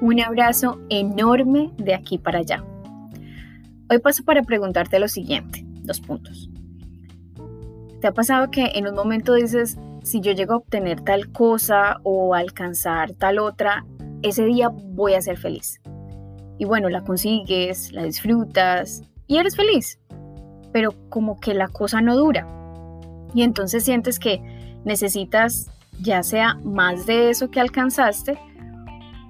Un abrazo enorme de aquí para allá. Hoy paso para preguntarte lo siguiente, dos puntos. ¿Te ha pasado que en un momento dices, si yo llego a obtener tal cosa o alcanzar tal otra, ese día voy a ser feliz? Y bueno, la consigues, la disfrutas y eres feliz, pero como que la cosa no dura. Y entonces sientes que necesitas ya sea más de eso que alcanzaste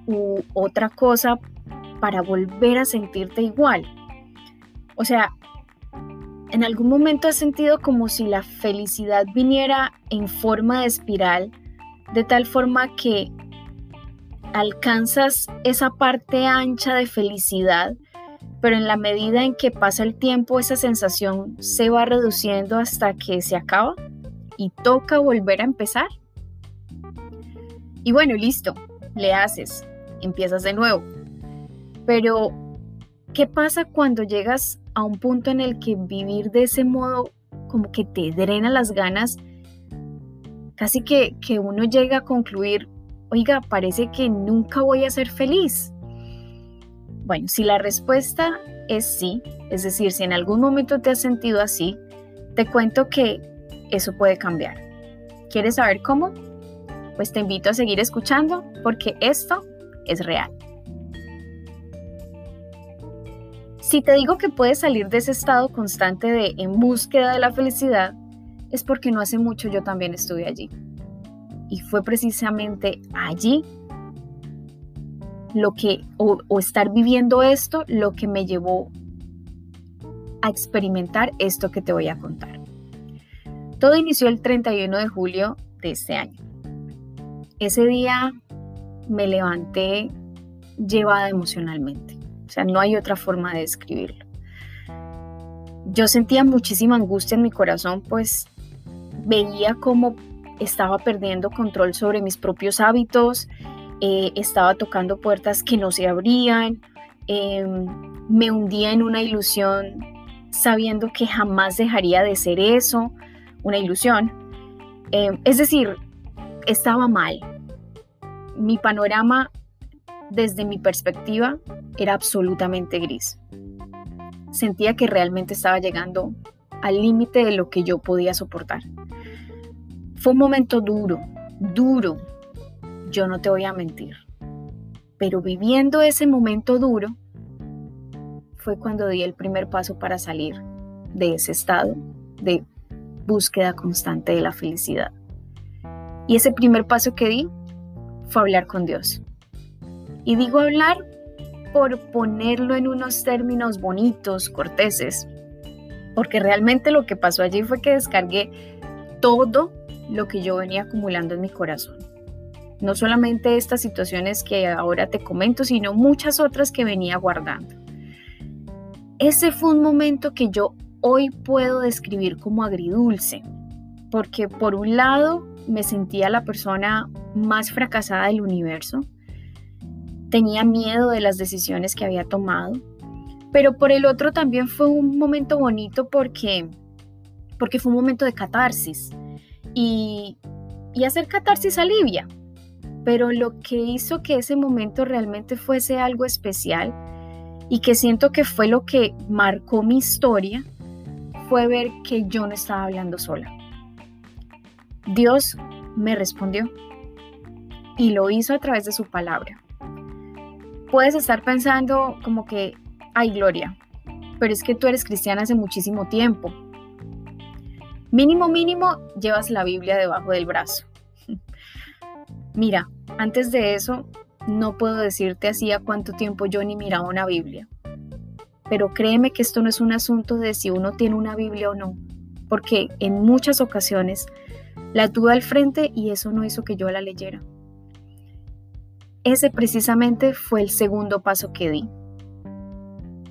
u otra cosa para volver a sentirte igual. O sea, ¿en algún momento has sentido como si la felicidad viniera en forma de espiral, de tal forma que alcanzas esa parte ancha de felicidad, pero en la medida en que pasa el tiempo esa sensación se va reduciendo hasta que se acaba y toca volver a empezar? Y bueno, listo, le haces, empiezas de nuevo. Pero, ¿qué pasa cuando llegas a un punto en el que vivir de ese modo como que te drena las ganas? Casi que, que uno llega a concluir, oiga, parece que nunca voy a ser feliz. Bueno, si la respuesta es sí, es decir, si en algún momento te has sentido así, te cuento que eso puede cambiar. ¿Quieres saber cómo? Pues te invito a seguir escuchando porque esto es real. Si te digo que puedes salir de ese estado constante de en búsqueda de la felicidad, es porque no hace mucho yo también estuve allí. Y fue precisamente allí lo que, o, o estar viviendo esto, lo que me llevó a experimentar esto que te voy a contar. Todo inició el 31 de julio de este año. Ese día me levanté llevada emocionalmente. O sea, no hay otra forma de describirlo. Yo sentía muchísima angustia en mi corazón, pues veía cómo estaba perdiendo control sobre mis propios hábitos, eh, estaba tocando puertas que no se abrían, em, me hundía en una ilusión sabiendo que jamás dejaría de ser eso, una ilusión. Em, es decir, estaba mal, mi panorama desde mi perspectiva era absolutamente gris. Sentía que realmente estaba llegando al límite de lo que yo podía soportar. Fue un momento duro, duro, yo no te voy a mentir. Pero viviendo ese momento duro, fue cuando di el primer paso para salir de ese estado de búsqueda constante de la felicidad. Y ese primer paso que di fue hablar con Dios. Y digo hablar por ponerlo en unos términos bonitos, corteses, porque realmente lo que pasó allí fue que descargué todo lo que yo venía acumulando en mi corazón. No solamente estas situaciones que ahora te comento, sino muchas otras que venía guardando. Ese fue un momento que yo hoy puedo describir como agridulce, porque por un lado me sentía la persona más fracasada del universo. Tenía miedo de las decisiones que había tomado. Pero por el otro también fue un momento bonito porque, porque fue un momento de catarsis. Y, y hacer catarsis alivia. Pero lo que hizo que ese momento realmente fuese algo especial y que siento que fue lo que marcó mi historia fue ver que yo no estaba hablando sola Dios me respondió y lo hizo a través de su palabra. Puedes estar pensando como que, ay Gloria, pero es que tú eres cristiana hace muchísimo tiempo. Mínimo, mínimo, llevas la Biblia debajo del brazo. Mira, antes de eso, no puedo decirte así a cuánto tiempo yo ni miraba una Biblia. Pero créeme que esto no es un asunto de si uno tiene una Biblia o no, porque en muchas ocasiones la tuve al frente y eso no hizo que yo la leyera. Ese precisamente fue el segundo paso que di.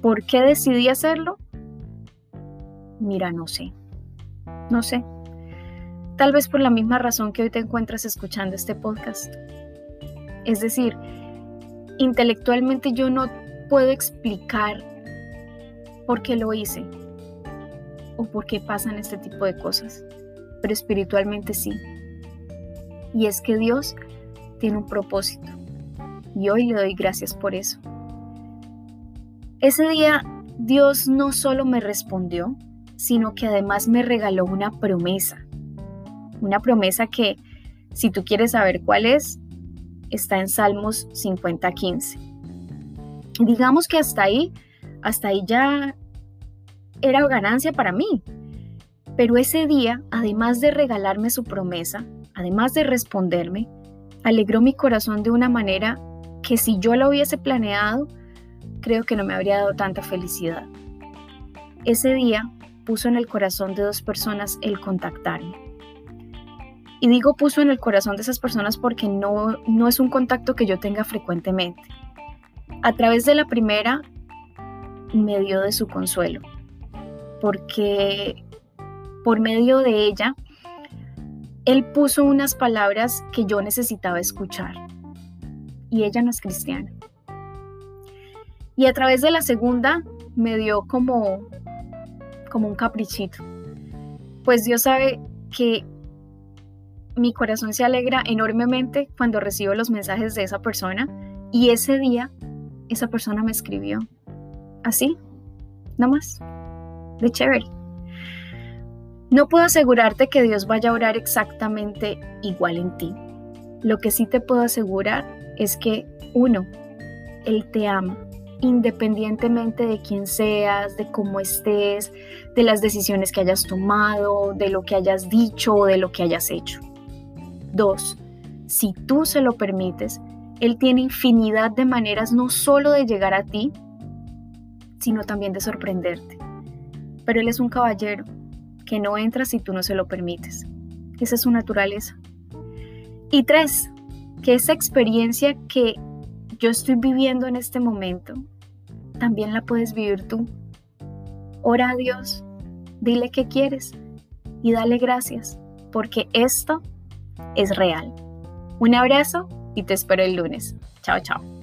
¿Por qué decidí hacerlo? Mira, no sé. No sé. Tal vez por la misma razón que hoy te encuentras escuchando este podcast. Es decir, intelectualmente yo no puedo explicar por qué lo hice o por qué pasan este tipo de cosas pero espiritualmente sí. Y es que Dios tiene un propósito. y hoy le doy gracias por eso. Ese día Dios no solo me respondió, sino que además me regaló una promesa. Una promesa que, si tú quieres saber cuál es, está en Salmos 50:15. Digamos que hasta ahí, hasta ahí ya era ganancia para mí. Pero ese día, además de regalarme su promesa, además de responderme, alegró mi corazón de una manera que si yo lo hubiese planeado, creo que no me habría dado tanta felicidad. Ese día puso en el corazón de dos personas el contactarme. Y digo puso en el corazón de esas personas porque no, no es un contacto que yo tenga frecuentemente. A través de la primera me dio de su consuelo, porque por medio de ella, él puso unas palabras que yo necesitaba escuchar. Y ella no es cristiana. Y a través de la segunda me dio como, como un caprichito. Pues Dios sabe que mi corazón se alegra enormemente cuando recibo los mensajes de esa persona y ese día esa persona me escribió así, nada más, de chévere. No puedo asegurarte que Dios vaya a orar exactamente igual en ti. Lo que sí te puedo asegurar es que, uno, Él te ama, independientemente de quién seas, de cómo estés, de las decisiones que hayas tomado, de lo que hayas dicho o de lo que hayas hecho. Dos, si tú se lo permites, Él tiene infinidad de maneras no solo de llegar a ti, sino también de sorprenderte. Pero Él es un caballero que no entra si tú no se lo permites. Esa es su naturaleza. Y tres, que esa experiencia que yo estoy viviendo en este momento, también la puedes vivir tú. Ora a Dios, dile qué quieres y dale gracias, porque esto es real. Un abrazo y te espero el lunes. Chao, chao.